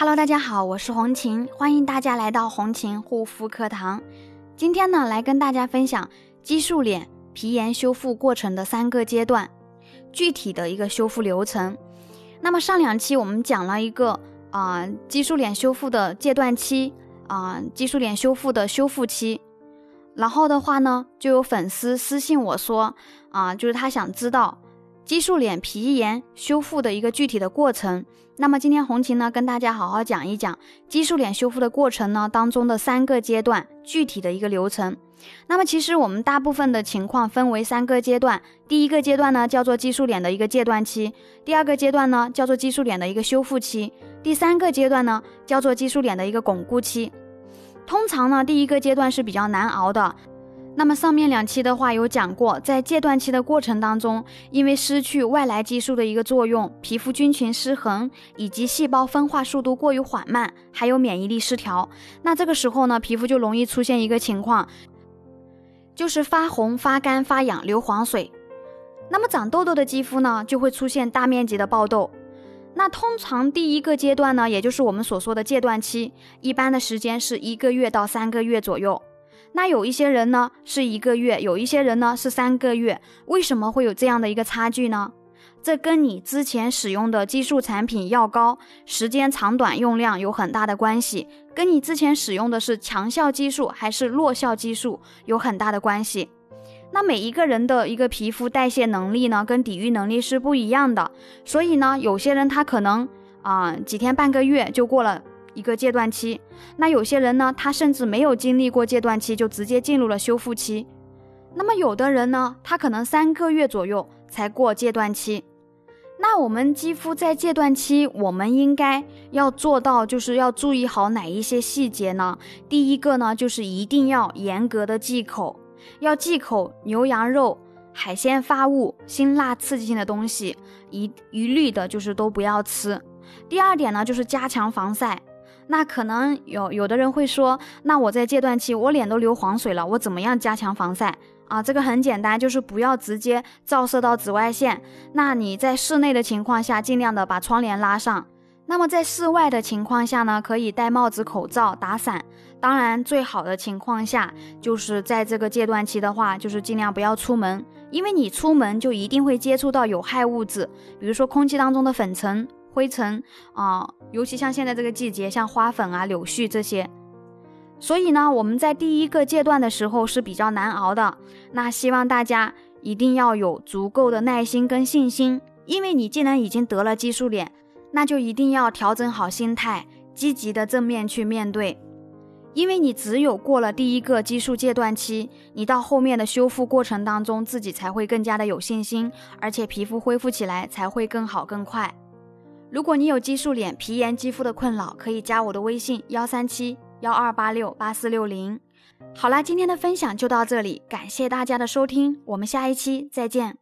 Hello，大家好，我是红琴，欢迎大家来到红琴护肤课堂。今天呢，来跟大家分享激素脸皮炎修复过程的三个阶段，具体的一个修复流程。那么上两期我们讲了一个啊激素脸修复的阶段期啊激素脸修复的修复期，然后的话呢，就有粉丝私信我说啊，就是他想知道。激素脸皮炎修复的一个具体的过程。那么今天红琴呢，跟大家好好讲一讲激素脸修复的过程呢当中的三个阶段具体的一个流程。那么其实我们大部分的情况分为三个阶段，第一个阶段呢叫做激素脸的一个戒断期，第二个阶段呢叫做激素脸的一个修复期，第三个阶段呢叫做激素脸的一个巩固期。通常呢第一个阶段是比较难熬的。那么上面两期的话有讲过，在戒断期的过程当中，因为失去外来激素的一个作用，皮肤菌群失衡，以及细胞分化速度过于缓慢，还有免疫力失调，那这个时候呢，皮肤就容易出现一个情况，就是发红、发干、发痒、流黄水。那么长痘痘的肌肤呢，就会出现大面积的爆痘。那通常第一个阶段呢，也就是我们所说的戒断期，一般的时间是一个月到三个月左右。那有一些人呢是一个月，有一些人呢是三个月，为什么会有这样的一个差距呢？这跟你之前使用的激素产品、药膏时间长短、用量有很大的关系，跟你之前使用的是强效激素还是弱效激素有很大的关系。那每一个人的一个皮肤代谢能力呢，跟抵御能力是不一样的，所以呢，有些人他可能啊几天半个月就过了。一个戒断期，那有些人呢，他甚至没有经历过戒断期，就直接进入了修复期。那么有的人呢，他可能三个月左右才过戒断期。那我们肌肤在戒断期，我们应该要做到，就是要注意好哪一些细节呢？第一个呢，就是一定要严格的忌口，要忌口牛羊肉、海鲜发物、辛辣刺激性的东西，一一律的就是都不要吃。第二点呢，就是加强防晒。那可能有有的人会说，那我在戒断期，我脸都流黄水了，我怎么样加强防晒啊？这个很简单，就是不要直接照射到紫外线。那你在室内的情况下，尽量的把窗帘拉上。那么在室外的情况下呢，可以戴帽子、口罩、打伞。当然，最好的情况下，就是在这个戒断期的话，就是尽量不要出门，因为你出门就一定会接触到有害物质，比如说空气当中的粉尘。灰尘啊，尤其像现在这个季节，像花粉啊、柳絮这些，所以呢，我们在第一个阶段的时候是比较难熬的。那希望大家一定要有足够的耐心跟信心，因为你既然已经得了激素脸，那就一定要调整好心态，积极的正面去面对。因为你只有过了第一个激素戒断期，你到后面的修复过程当中，自己才会更加的有信心，而且皮肤恢复起来才会更好更快。如果你有激素脸、皮炎肌肤的困扰，可以加我的微信幺三七幺二八六八四六零。好啦，今天的分享就到这里，感谢大家的收听，我们下一期再见。